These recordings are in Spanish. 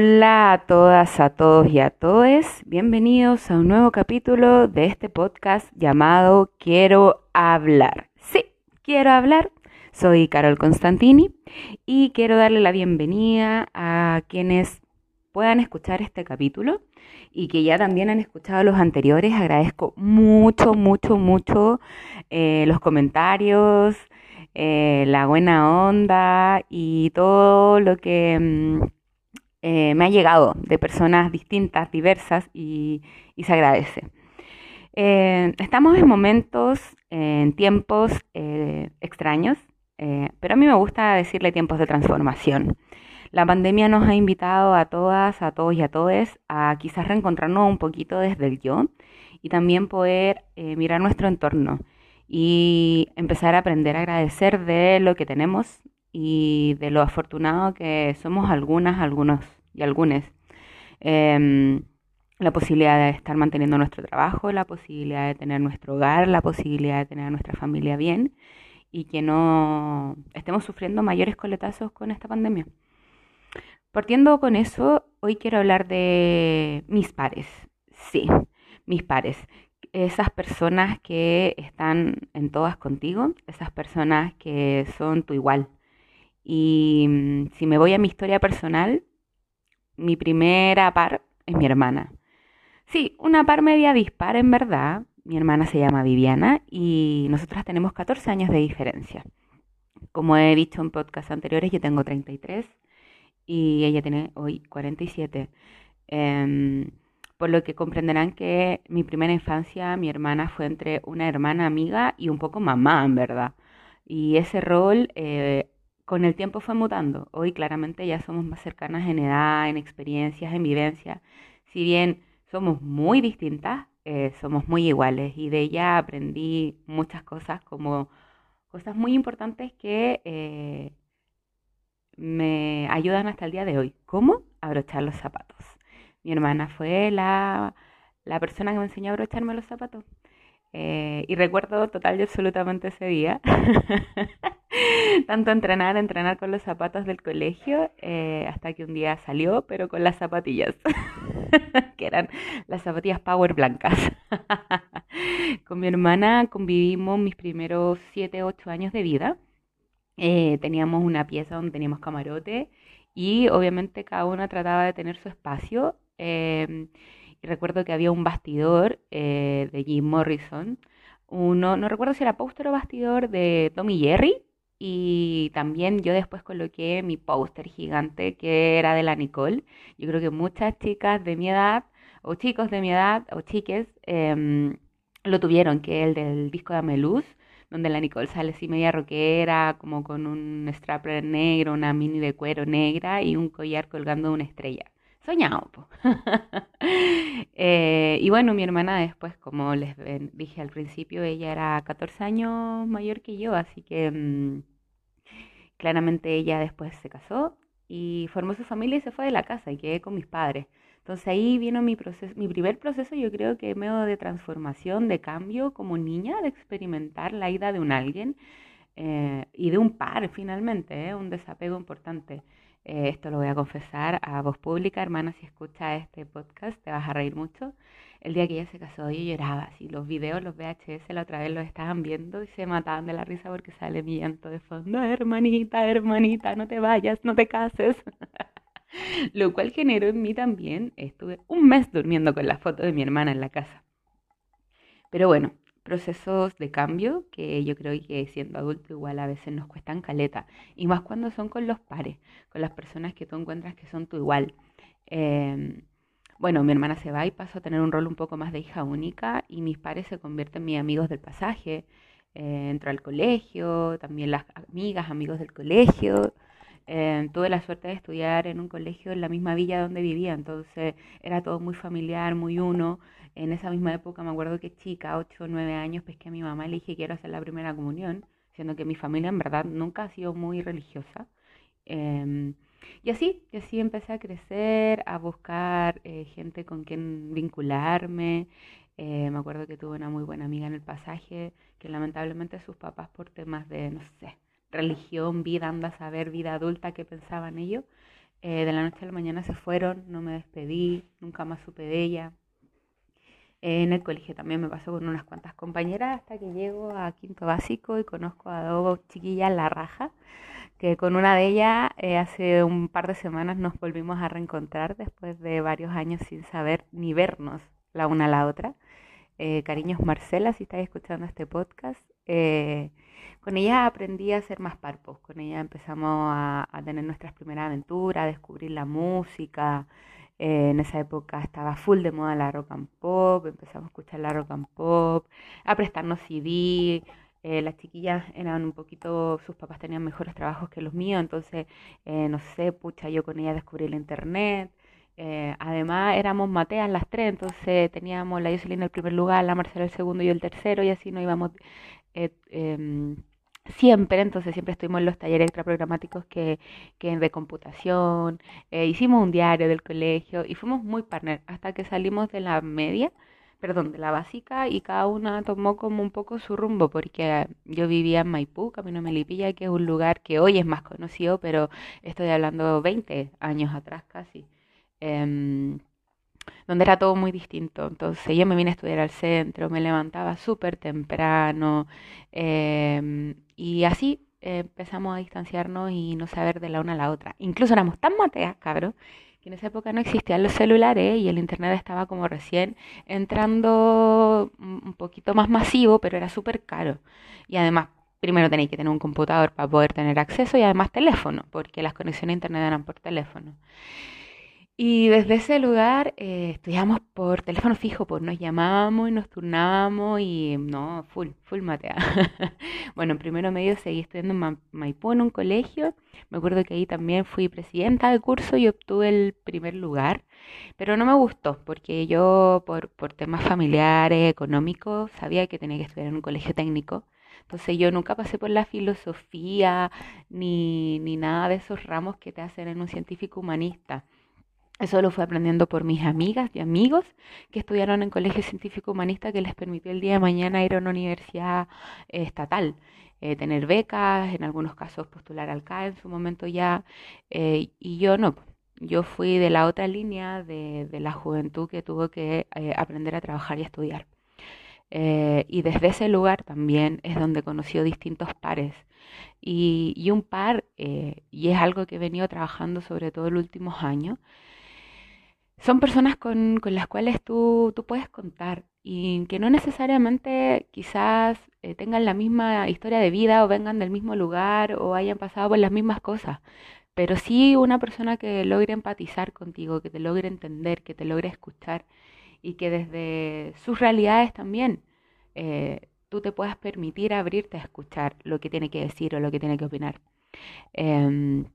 Hola a todas, a todos y a todos. Bienvenidos a un nuevo capítulo de este podcast llamado Quiero hablar. Sí, quiero hablar. Soy Carol Constantini y quiero darle la bienvenida a quienes puedan escuchar este capítulo y que ya también han escuchado los anteriores. Agradezco mucho, mucho, mucho eh, los comentarios, eh, la buena onda y todo lo que mm, eh, me ha llegado de personas distintas, diversas y, se agradece. estamos en momentos, en tiempos extraños, pero a mí me gusta decirle tiempos de transformación. La pandemia nos ha invitado a todas, a todos y a todes a quizás reencontrarnos un poquito desde el yo y también poder eh, mirar nuestro entorno y empezar a aprender a agradecer de lo que tenemos y de lo afortunado que somos algunas, algunos y algunas. Em, la posibilidad de estar manteniendo nuestro trabajo, la posibilidad de tener nuestro hogar, la posibilidad de tener a nuestra familia bien y que no estemos sufriendo mayores coletazos con esta pandemia. Partiendo con eso, hoy quiero hablar de mis pares. Sí, mis pares. Esas personas que están en todas contigo, esas personas que son tu igual. Y mm, si me voy a mi historia personal, mi primera par es mi hermana. Sí, una par media dispar en verdad. Mi hermana se llama Viviana y nosotras tenemos 14 años de diferencia. Como he dicho en podcasts anteriores, yo tengo 33 y ella tiene hoy 47. Em, por lo que comprenderán que mi primera infancia, mi hermana fue entre una hermana amiga y un poco mamá, en verdad. Y ese rol eh, con el tiempo fue mutando. Hoy claramente ya somos más cercanas en edad, en experiencias, en vivencia. Si bien somos muy distintas, eh, somos muy iguales y de ella aprendí muchas cosas como cosas muy importantes que eh, me ayudan hasta el día de hoy. ¿Cómo? Abrochar los zapatos. Mi hermana fue la, persona que me enseñó a abrocharme los zapatos. Eh, y recuerdo total y absolutamente ese día. Tanto entrenar, entrenar con los zapatos del colegio, eh, hasta que un día salió, pero con las zapatillas, que eran las zapatillas Power blancas. con mi hermana convivimos mis primeros 7, 8 años de vida. Eh, teníamos una pieza donde teníamos camarote y obviamente cada una trataba de tener su espacio. Em, y recuerdo que había un bastidor eh, de Jim Morrison, uno, no recuerdo si era póster o bastidor de Tommy Jerry, y también yo después coloqué mi póster gigante que era de la Nicole. Yo creo que muchas chicas de mi edad, o chicos de mi edad, o chiques, em, lo tuvieron, que el del disco de Ameluz donde la Nicole sale así media rockera, como con un strapper negro, una mini de cuero negra y un collar colgando una estrella. Soñado, eh, y bueno, mi hermana después, como les dije al principio, ella era 14 años mayor que yo, así que mm, claramente ella después se casó y formó su familia y se fue de la casa y quedé con mis padres. Entonces ahí vino mi proceso, mi primer proceso, yo creo que medio de transformación, de cambio como niña, de experimentar la ida de un alguien eh, y de un par finalmente, eh, un desapego importante. Eh, esto lo voy a confesar a voz pública, hermana, si escuchas este podcast te vas a reír mucho. El día que ella se casó yo lloraba, así los videos, los VHS la otra vez los estaban viendo y se mataban de la risa porque sale mi llanto de fondo, hermanita, hermanita, no te vayas, no te cases. Lo cual generó en mí también, estuve un mes durmiendo con la foto de mi hermana en la casa. Pero bueno, procesos de cambio que yo creo que siendo adulto igual a veces nos cuestan caleta. Y más cuando son con los pares, con las personas que tú encuentras que son tu igual. Em, bueno, mi hermana se va y paso a tener un rol un poco más de hija única y mis pares se convierten en mis amigos del pasaje. Eh, entro al colegio, también las amigas, amigos del colegio. Eh, tuve la suerte de estudiar en un colegio en la misma villa donde vivía, entonces era todo muy familiar, muy uno. En esa misma época me acuerdo que chica, 8 o 9 años, pesqué a mi mamá y le dije quiero hacer la primera comunión, siendo que mi familia en verdad nunca ha sido muy religiosa. Em, y así, y así empecé a crecer, a buscar eh, gente con quien vincularme. Eh, me acuerdo que tuve una muy buena amiga en el pasaje, que lamentablemente sus papás por temas de, no sé, religión, vida, anda a saber, vida adulta, qué pensaban ellos, Eh, de la noche a la mañana se fueron, no me despedí, nunca más supe de ella. Eh, en el colegio también me pasó con unas cuantas compañeras hasta que llego a quinto básico y conozco a dos chiquillas la raja, que con una de ellas eh, hace un par de semanas nos volvimos a reencontrar después de varios años sin saber ni vernos la una a la otra. cariños Marcela, si estáis escuchando este podcast. Con ella aprendí a ser más parpos, con ella empezamos a, tener nuestras primeras aventuras, a descubrir la música. Eh, en esa época estaba full de moda la rock and pop, empezamos a escuchar la rock and pop, a prestarnos CD. Eh, las chiquillas eran un poquito, sus papás tenían mejores trabajos que los míos, entonces, eh, no sé, pucha, yo con ella descubrí el internet. además éramos mateas las tres, entonces teníamos la Jocelyn en el primer lugar, la Marcela el segundo y el tercero, y así nos íbamos em, siempre, entonces siempre estuvimos en los talleres extraprogramáticos que, que de computación, eh, hicimos un diario del colegio y fuimos muy partner hasta que salimos de la media, perdón, de la básica y cada una tomó como un poco su rumbo porque yo vivía en Maipú, Camino Melipilla, que es un lugar que hoy es más conocido, pero estoy hablando 20 años atrás casi. Em, donde era todo muy distinto. Entonces yo me vine a estudiar al centro, me levantaba súper temprano em, y así eh, empezamos a distanciarnos y no saber de la una a la otra. Incluso éramos tan mateas, cabrón, que en esa época no existían los celulares y el internet estaba como recién entrando un poquito más masivo, pero era súper caro. Y además primero tenéis que tener un computador para poder tener acceso y además teléfono, porque las conexiones a internet eran por teléfono. Y desde ese lugar eh, estudiamos por teléfono fijo, pues nos llamábamos y nos turnábamos y no, full, full matea. bueno, en primero medio seguí estudiando en Maipú en un colegio. Me acuerdo que ahí también fui presidenta del curso y obtuve el primer lugar, pero no me gustó porque yo por, por temas familiares, económicos, sabía que tenía que estudiar en un colegio técnico. Entonces yo nunca pasé por la filosofía ni, ni nada de esos ramos que te hacen en un científico humanista. Eso lo fui aprendiendo por mis amigas y amigos que estudiaron en colegio científico humanista que les permitió el día de mañana ir a una universidad eh, estatal, eh, tener becas, en algunos casos postular al CAE en su momento ya, eh, y yo no. Yo fui de la otra línea de, de la juventud que tuvo que aprender a trabajar y estudiar. y desde ese lugar también es donde conoció distintos pares. Y, y un par, y es algo que he venido trabajando sobre todo en los últimos años, son personas con, con las cuales tú, tú, puedes contar y que no necesariamente quizás eh, tengan la misma historia de vida o vengan del mismo lugar o hayan pasado por las mismas cosas, pero sí una persona que logre empatizar contigo, que te logre entender, que te logre escuchar y que desde sus realidades también eh, tú te puedas permitir abrirte a escuchar lo que tiene que decir o lo que tiene que opinar. Em,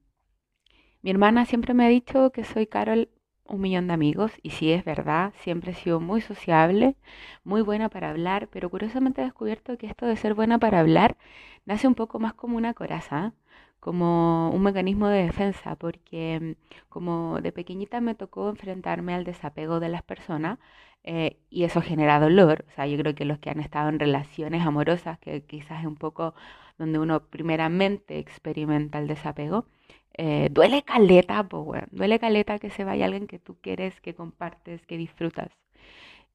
mi hermana siempre me ha dicho que soy Carol un millón de amigos y sí es verdad, siempre he sido muy sociable, muy buena para hablar, pero curiosamente he descubierto que esto de ser buena para hablar nace un poco más como una coraza, como un mecanismo de defensa, porque mm, como de pequeñita me tocó enfrentarme al desapego de las personas eh, y eso genera dolor, o sea, yo creo que los que han estado en relaciones amorosas, que quizás es un poco donde uno primeramente experimenta el desapego, eh, duele caleta, pues, Duele caleta que se vaya alguien que tú quieres, que compartes, que disfrutas.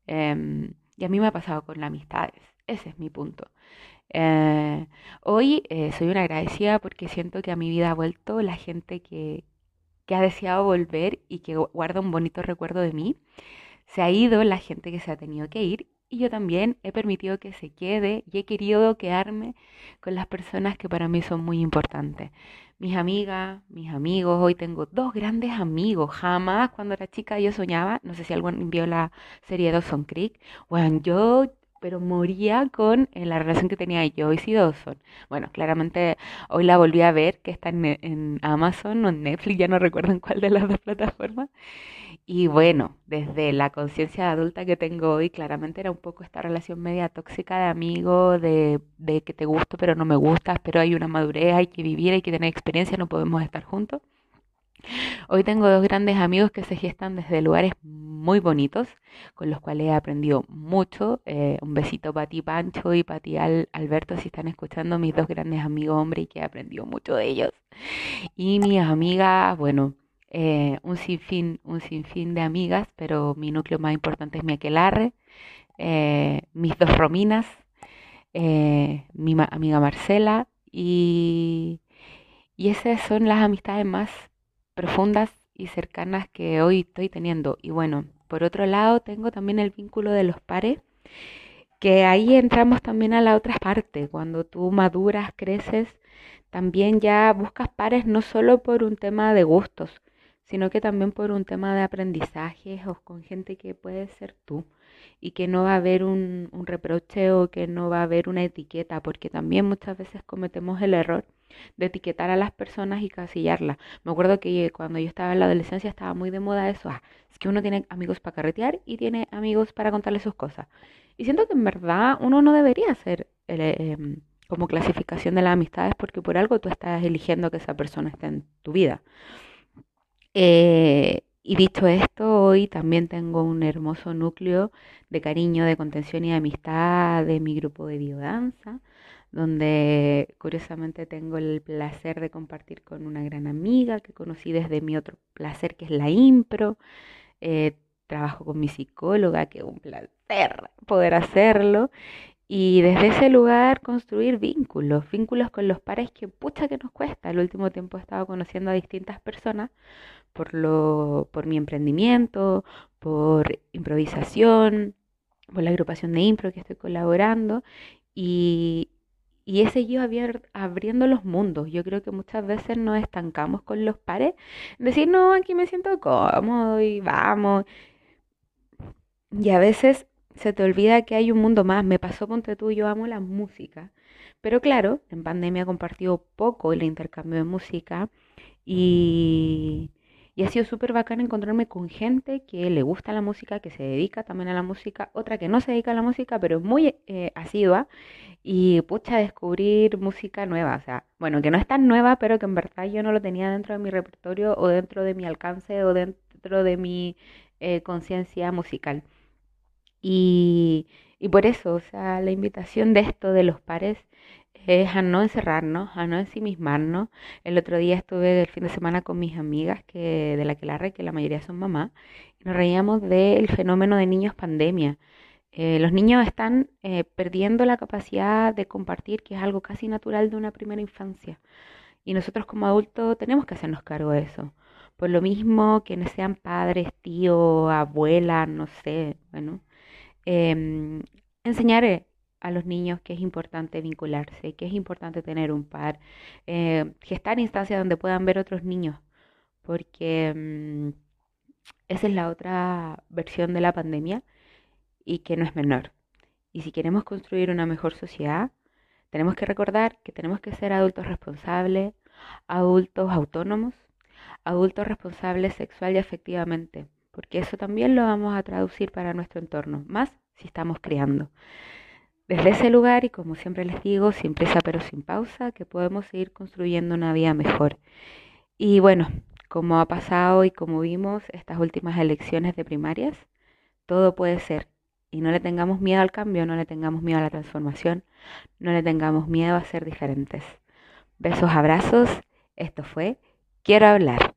Em, y a mí me ha pasado con las amistades. Ese es mi punto. Eh, hoy eh, soy una agradecida porque siento que a mi vida ha vuelto la gente que, que ha deseado volver y que guarda un bonito recuerdo de mí. Se ha ido la gente que se ha tenido que ir y yo también he permitido que se quede y he querido quedarme con las personas que para mí son muy importantes mis amigas, mis amigos. Hoy tengo dos grandes amigos. Jamás cuando era chica yo soñaba, no sé si alguien vio la serie Dawson Creek, bueno, yo pero moría con eh, la relación que tenía Joyce y Dawson. Bueno, claramente hoy la volví a ver, que está en, en Amazon o en Netflix, ya no recuerdo en cuál de las dos plataformas. Y bueno, desde la conciencia adulta que tengo hoy, claramente era un poco esta relación media tóxica de amigo, de, de que te gusto pero no me gustas, pero hay una madurez, hay que vivir, hay que tener experiencia, no podemos estar juntos. Hoy tengo dos grandes amigos que se gestan desde lugares muy bonitos, con los cuales he aprendido mucho. Eh, un besito para ti, Pancho, y para ti, Alberto, si están escuchando, mis dos grandes amigos hombres y que he aprendido mucho de ellos. Y mis amigas, bueno, eh, un sinfín, un sinfín de amigas, pero mi núcleo más importante es mi aquelarre, eh, mis dos rominas, eh, mi amiga Marcela y, y esas son las amistades más profundas y cercanas que hoy estoy teniendo. Y bueno, por otro lado tengo también el vínculo de los pares, que ahí entramos también a la otra parte, cuando tú maduras, creces, también ya buscas pares no solo por un tema de gustos, sino que también por un tema de aprendizaje o con gente que puede ser tú y que no va a haber un, un reproche o que no va a haber una etiqueta, porque también muchas veces cometemos el error de etiquetar a las personas y casillarlas. Me acuerdo que cuando yo estaba en la adolescencia estaba muy de moda eso, ah, es que uno tiene amigos para carretear y tiene amigos para contarle sus cosas. Y siento que en verdad uno no debería hacer em, como clasificación de las amistades porque por algo tú estás eligiendo que esa persona esté en tu vida. Eh, y dicho esto, hoy también tengo un hermoso núcleo de cariño, de contención y de amistad de mi grupo de biodanza, donde curiosamente tengo el placer de compartir con una gran amiga que conocí desde mi otro placer, que es la impro. Eh, trabajo con mi psicóloga, que es un placer poder hacerlo. Y desde ese lugar construir vínculos, vínculos con los pares que pucha que nos cuesta. El último tiempo he estado conociendo a distintas personas por, lo, por mi emprendimiento, por improvisación, por la agrupación de impro que estoy colaborando y, y he seguido abriendo los mundos. Yo creo que muchas veces nos estancamos con los pares, decir, no, aquí me siento cómodo y vamos. Y a veces se te olvida que hay un mundo más. Me pasó, ponte tú, yo amo la música. Pero claro, en pandemia he compartido poco el intercambio de música y, y ha sido súper bacán encontrarme con gente que le gusta la música, que se dedica también a la música, otra que no se dedica a la música, pero es muy eh, asidua y pucha descubrir música nueva. O sea, bueno, que no es tan nueva, pero que en verdad yo no lo tenía dentro de mi repertorio o dentro de mi alcance o dentro de mi eh, conciencia musical. Y, y por eso, o sea, la invitación de esto de los pares es a no encerrarnos, a no ensimismarnos. El otro día estuve el fin de semana con mis amigas que de la que la que la mayoría son mamás, y nos reíamos del fenómeno de niños pandemia. Eh, los niños están eh, perdiendo la capacidad de compartir, que es algo casi natural de una primera infancia. Y nosotros como adultos tenemos que hacernos cargo de eso. Por lo mismo, que no sean padres, tíos, abuelas, no sé, bueno, eh, enseñar a los niños que es importante vincularse, que es importante tener un par, eh, gestar instancias donde puedan ver otros niños, porque mm, esa es la otra versión de la pandemia y que no es menor. Y si queremos construir una mejor sociedad, tenemos que recordar que tenemos que ser adultos responsables, adultos autónomos, adultos responsables sexual y afectivamente, porque eso también lo vamos a traducir para nuestro entorno, más si estamos criando. Desde ese lugar, y como siempre les digo, sin prisa pero sin pausa, que podemos seguir construyendo una vida mejor. Y bueno, como ha pasado y como vimos estas últimas elecciones de primarias, todo puede ser. Y no le tengamos miedo al cambio, no le tengamos miedo a la transformación, no le tengamos miedo a ser diferentes. Besos, abrazos. Esto fue Quiero hablar.